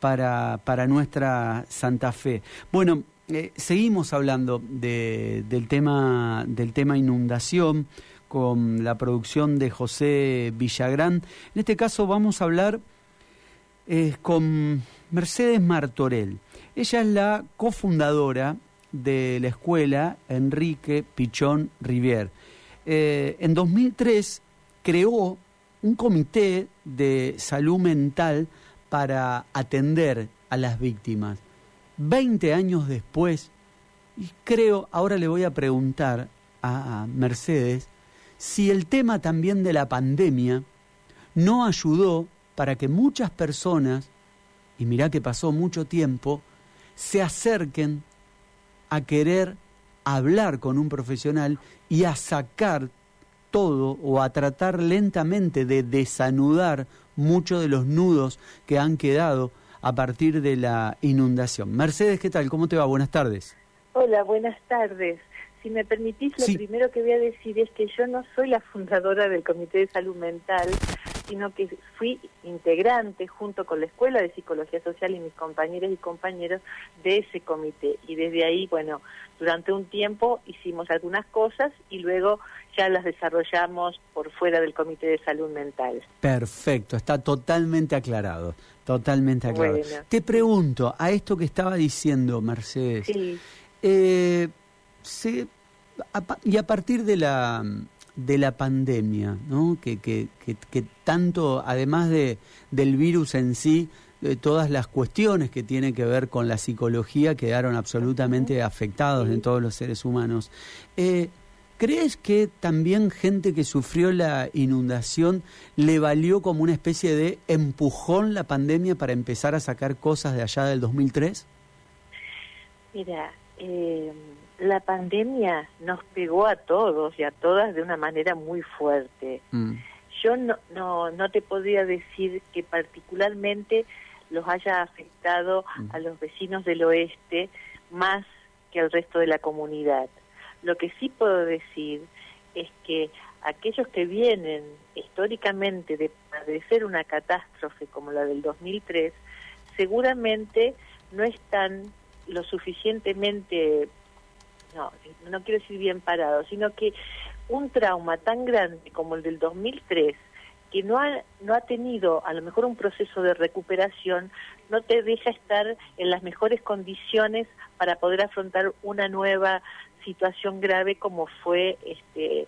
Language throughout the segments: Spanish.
para, para nuestra Santa Fe. Bueno, eh, seguimos hablando de, del, tema, del tema inundación con la producción de José Villagrán. En este caso vamos a hablar eh, con Mercedes Martorell. Ella es la cofundadora de la escuela Enrique Pichón Rivier. Eh, en 2003 creó un comité de salud mental para atender a las víctimas. Veinte años después, y creo, ahora le voy a preguntar a Mercedes, si el tema también de la pandemia no ayudó para que muchas personas, y mirá que pasó mucho tiempo, se acerquen a querer hablar con un profesional y a sacar todo o a tratar lentamente de desanudar muchos de los nudos que han quedado a partir de la inundación. Mercedes, ¿qué tal? ¿Cómo te va? Buenas tardes. Hola, buenas tardes. Si me permitís, lo primero que voy a decir es que yo no soy la fundadora del Comité de Salud Mental, sino que fui integrante junto con la Escuela de Psicología Social y mis compañeras y compañeros de ese comité. Y desde ahí, bueno, durante un tiempo hicimos algunas cosas y luego ya las desarrollamos por fuera del Comité de Salud Mental. Perfecto, está totalmente aclarado, totalmente aclarado. Te pregunto, a esto que estaba diciendo Mercedes, eh, y a partir de la de la pandemia, ¿no? que, que, que, tanto, además de, del virus en sí, de todas las cuestiones que tienen que ver con la psicología quedaron absolutamente afectados en todos los seres humanos. Eh, ¿Crees que también gente que sufrió la inundación le valió como una especie de empujón la pandemia para empezar a sacar cosas de allá del 2003? Mira, eh, la pandemia nos pegó a todos y a todas de una manera muy fuerte. Mm. Yo no, no, no te podría decir que particularmente los haya afectado mm. a los vecinos del oeste más que al resto de la comunidad. Lo que sí puedo decir es que aquellos que vienen históricamente de padecer una catástrofe como la del 2003, seguramente no están lo suficientemente no, no quiero decir bien parado, sino que un trauma tan grande como el del 2003, que no ha, no ha tenido a lo mejor un proceso de recuperación, no te deja estar en las mejores condiciones para poder afrontar una nueva situación grave como fue este,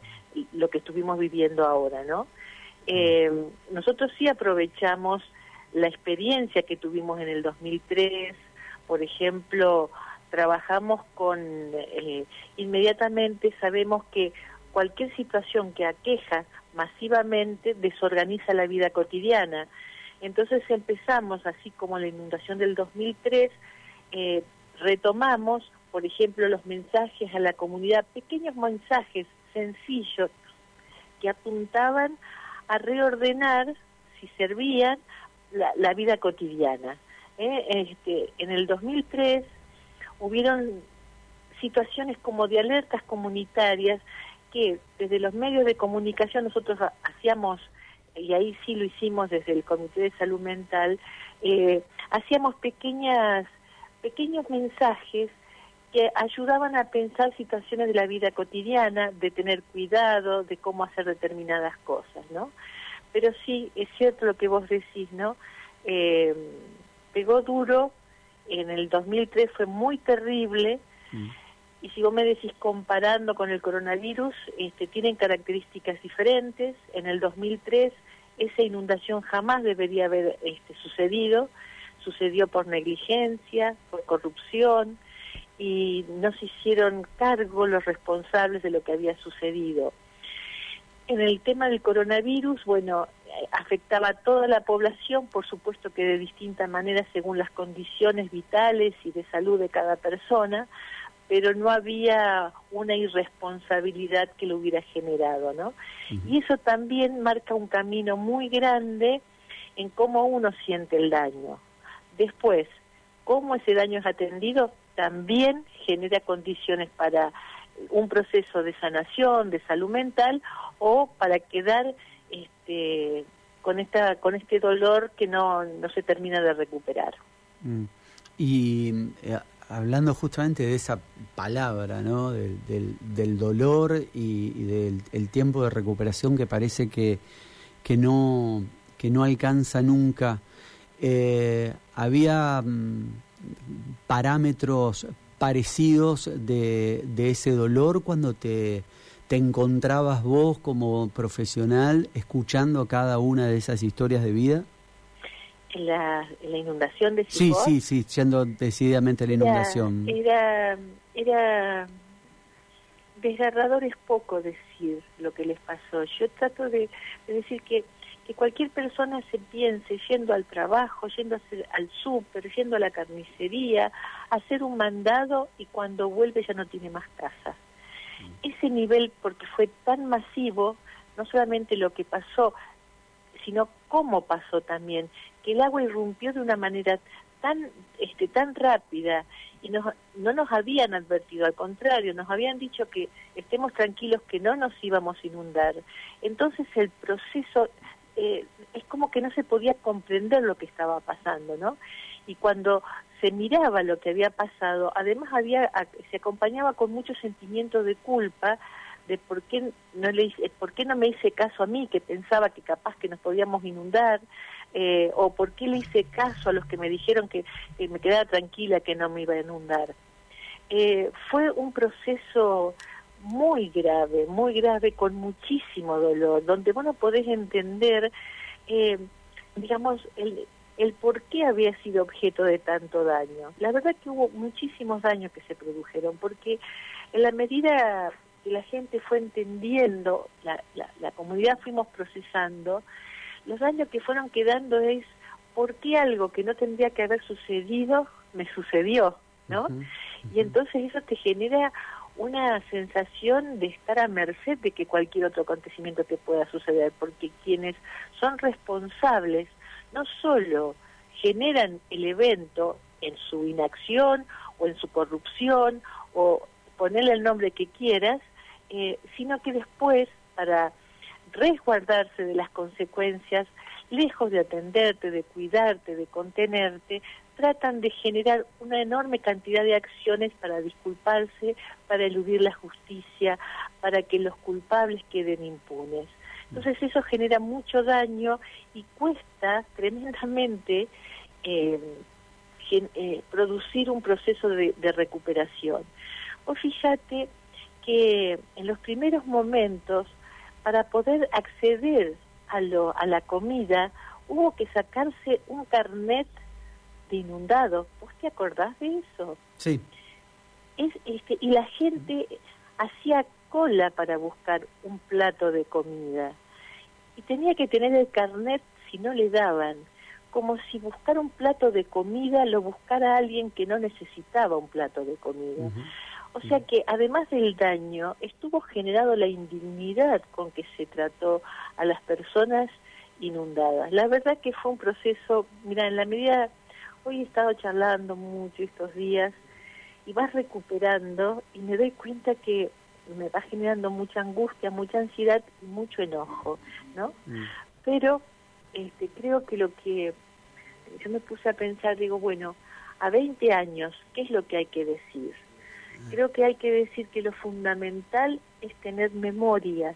lo que estuvimos viviendo ahora, ¿no? Eh, nosotros sí aprovechamos la experiencia que tuvimos en el 2003, por ejemplo, trabajamos con, eh, inmediatamente sabemos que cualquier situación que aqueja masivamente desorganiza la vida cotidiana. Entonces empezamos, así como la inundación del 2003, eh, retomamos, por ejemplo, los mensajes a la comunidad, pequeños mensajes sencillos que apuntaban a reordenar, si servían, la, vida cotidiana. ¿eh? Este, en el 2003 hubieron situaciones como de alertas comunitarias que desde los medios de comunicación nosotros hacíamos, y ahí sí lo hicimos desde el Comité de Salud Mental, eh, hacíamos pequeñas, pequeños mensajes que ayudaban a pensar situaciones de la vida cotidiana, de tener cuidado, de cómo hacer determinadas cosas, ¿no? Pero sí, es cierto lo que vos decís, ¿no? Eh, pegó duro en el 2003 fue muy terrible. Mm. Y si vos me decís comparando con el coronavirus, este, tienen características diferentes. En el 2003 esa inundación jamás debería haber este, sucedido. Sucedió por negligencia, por corrupción y no se hicieron cargo los responsables de lo que había sucedido. En el tema del coronavirus, bueno, afectaba a toda la población, por supuesto que de distintas maneras según las condiciones vitales y de salud de cada persona, pero no había una irresponsabilidad que lo hubiera generado, ¿no? Y eso también marca un camino muy grande en cómo uno siente el daño. Después, cómo ese daño es atendido también genera condiciones para un proceso de sanación, de salud mental o para quedar este, con esta con este dolor que no, no se termina de recuperar. Mm. Y eh, hablando justamente de esa palabra, ¿no? Del, del, dolor y, del el tiempo de recuperación que parece que, que, no, que no alcanza nunca, eh, había mm, parámetros parecidos de, de ese dolor cuando te, te encontrabas vos como profesional escuchando cada una de esas historias de vida? En la, la inundación de Sí, sí, sí, siendo decididamente la inundación. Era, era desgarrador es poco decir lo que les pasó. Yo trato de, decir que, que cualquier persona se piense yendo al trabajo, yendo al súper, yendo a la carnicería, hacer un mandado y cuando vuelve ya no tiene más casa ese nivel, porque fue tan masivo, no solamente lo que pasó, sino cómo pasó también, que el agua irrumpió de una manera tan este tan rápida y no nos habían advertido, al contrario, nos habían dicho que estemos tranquilos que no nos íbamos a inundar. Entonces el proceso eh, es como que no se podía comprender lo que estaba pasando, ¿no? Y cuando se miraba lo que había pasado, además había se acompañaba con mucho sentimiento de culpa de por qué no le por qué no me hice caso a mí que pensaba que capaz que nos podíamos inundar eh, o por qué le hice caso a los que me dijeron que, me quedara tranquila que no me iba a inundar. Eh, fue un proceso muy grave muy grave con muchísimo dolor donde vos no podés entender eh, digamos el el por qué había sido objeto de tanto daño. La verdad que hubo muchísimos daños que se produjeron, porque en la medida que la gente fue entendiendo, la, la, comunidad fuimos procesando, los daños que fueron quedando es por qué algo que no tendría que haber sucedido me sucedió, ¿no? Y entonces eso te genera una sensación de estar a merced de que cualquier otro acontecimiento te pueda suceder, porque quienes son responsables no solo generan el evento en su inacción o en su corrupción o ponerle el nombre que quieras, eh, sino que después, para resguardarse de las consecuencias, lejos de atenderte, de cuidarte, de contenerte, tratan de generar una enorme cantidad de acciones para disculparse, para eludir la justicia, para que los culpables queden impunes. Entonces eso genera mucho daño y cuesta tremendamente eh, eh, producir un proceso de, recuperación. O fíjate que en los primeros momentos, para poder acceder a, lo, a la comida, hubo que sacarse un carnet de inundado. ¿Vos te acordás de eso? Sí. Es, este, y la gente hacía cola para buscar un plato de comida. Y tenía que tener el carnet si no le daban, como si buscar un plato de comida lo buscara alguien que no necesitaba un plato de comida. O sea que además del daño, estuvo generado la indignidad con que se trató a las personas inundadas. La verdad que fue un proceso, mira, en la medida, hoy he estado charlando mucho estos días y vas recuperando y me doy cuenta que me va generando mucha angustia, mucha ansiedad y mucho enojo, ¿no? Mm. Pero este, creo que lo que yo me puse a pensar, digo, bueno, a 20 años, ¿qué es lo que hay que decir? Mm. Creo que hay que decir que lo fundamental es tener memoria,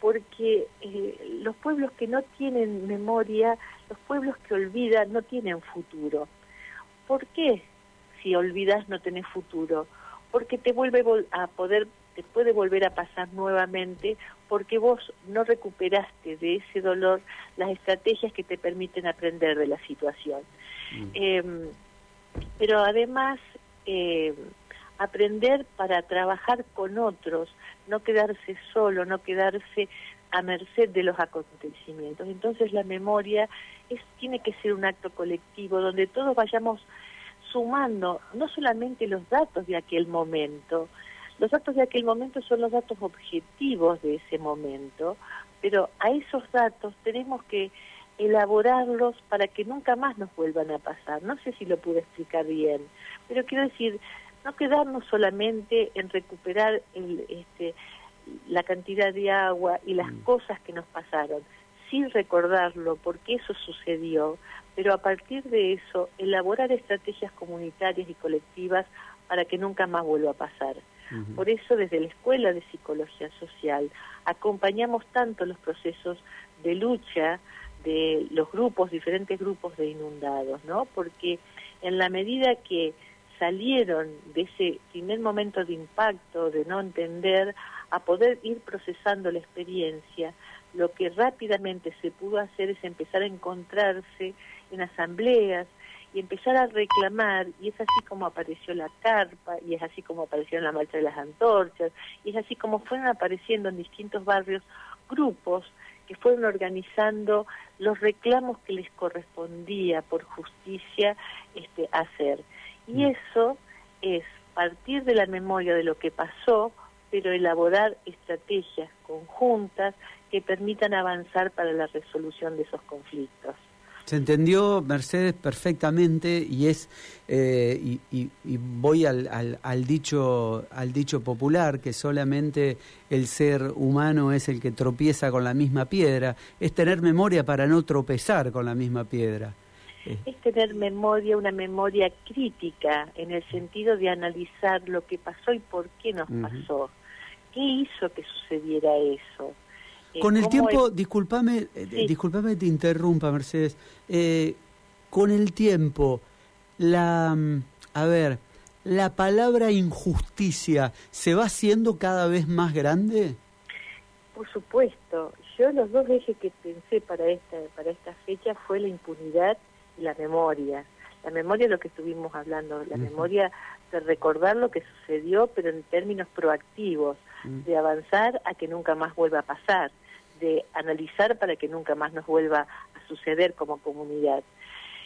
porque eh, los pueblos que no tienen memoria, los pueblos que olvidan, no tienen futuro. ¿Por qué si olvidas no tenés futuro? Porque te vuelve a poder te puede volver a pasar nuevamente porque vos no recuperaste de ese dolor las estrategias que te permiten aprender de la situación. Mm. Em, pero además, eh, aprender para trabajar con otros, no quedarse solo, no quedarse a merced de los acontecimientos. Entonces la memoria es, tiene que ser un acto colectivo donde todos vayamos sumando no solamente los datos de aquel momento, los datos de aquel momento son los datos objetivos de ese momento, pero a esos datos tenemos que elaborarlos para que nunca más nos vuelvan a pasar. No sé si lo pude explicar bien, pero quiero decir, no quedarnos solamente en recuperar el, este, la cantidad de agua y las mm. cosas que nos pasaron, sí recordarlo, porque eso sucedió, pero a partir de eso elaborar estrategias comunitarias y colectivas para que nunca más vuelva a pasar. Por eso desde la Escuela de Psicología Social acompañamos tanto los procesos de lucha de los grupos, diferentes grupos de inundados, ¿no? Porque en la medida que salieron de ese primer momento de impacto, de no entender, a poder ir procesando la experiencia, lo que rápidamente se pudo hacer es empezar a encontrarse en asambleas y empezar a reclamar, y es así como apareció la carpa, y es así como apareció en la marcha de las antorchas, y es así como fueron apareciendo en distintos barrios grupos que fueron organizando los reclamos que les correspondía por justicia este, hacer. Y mm. eso es partir de la memoria de lo que pasó, pero elaborar estrategias conjuntas que permitan avanzar para la resolución de esos conflictos. Se entendió, Mercedes, perfectamente y es eh, y, voy al, al, dicho al dicho popular que solamente el ser humano es el que tropieza con la misma piedra. Es tener memoria para no tropezar con la misma piedra. Eh. Es tener memoria, una memoria crítica en el sentido de analizar lo que pasó y por qué nos pasó. ¿Qué hizo que sucediera eso? Eh, con el tiempo, discúlpame, eh, discúlpame te interrumpa, Mercedes. Eh, con el tiempo, la, mm, a ver, la palabra injusticia se va haciendo cada vez más grande. Por supuesto. Yo los dos ejes que pensé para esta para esta fecha fue la impunidad y la memoria. La memoria es lo que estuvimos hablando, la memoria de recordar lo que sucedió, pero en términos proactivos Mm. de avanzar a que nunca más vuelva a pasar, de analizar para que nunca más nos vuelva a suceder como comunidad.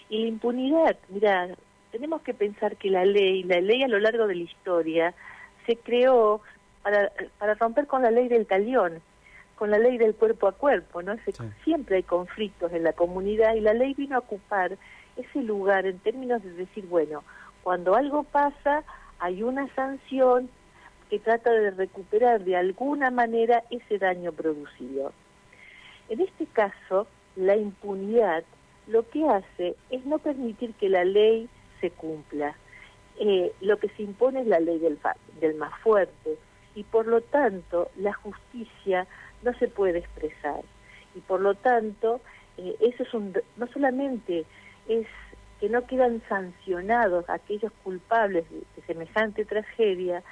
Y la impunidad, mira, tenemos que pensar que la ley, la ley a lo largo de la historia, se creó para, para romper con la ley del talión, con la ley del cuerpo a cuerpo, ¿no? Siempre hay conflictos en la comunidad y la ley vino a ocupar ese lugar en términos de decir, bueno, cuando algo pasa, hay una sanción que trata de recuperar de alguna manera ese daño producido. En este caso, la impunidad lo que hace es no permitir que la ley se cumpla. Eh, lo que se impone es la ley del, del más fuerte y por lo tanto la justicia no se puede expresar y por lo tanto eh, eso es un no solamente es que no quedan sancionados aquellos culpables de semejante tragedia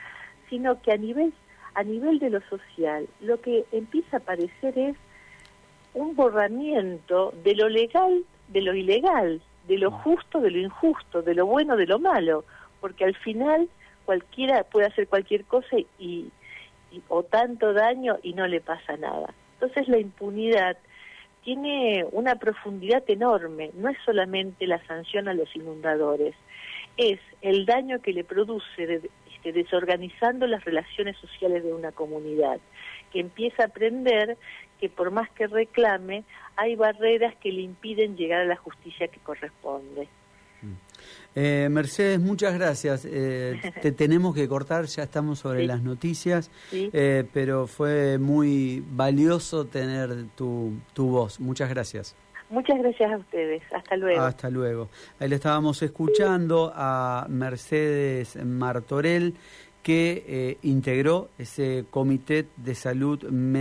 sino que a nivel, a nivel de lo social lo que empieza a aparecer es un borramiento de lo legal, de lo ilegal, de lo justo, de lo injusto, de lo bueno, de lo malo, porque al final cualquiera puede hacer cualquier cosa y, o tanto daño y no le pasa nada. Entonces la impunidad tiene una profundidad enorme, no es solamente la sanción a los inundadores, es el daño que le produce desorganizando las relaciones sociales de una comunidad, que empieza a aprender que por más que reclame, hay barreras que le impiden llegar a la justicia que corresponde. Mm. Eh, Mercedes, muchas gracias. Eh, te tenemos que cortar, ya estamos sobre las noticias, eh, pero fue muy valioso tener tu, tu voz. Muchas gracias. Muchas gracias a ustedes. Hasta luego. Hasta luego. Ahí le estábamos escuchando a Mercedes Martorell, que integró ese comité de salud mental.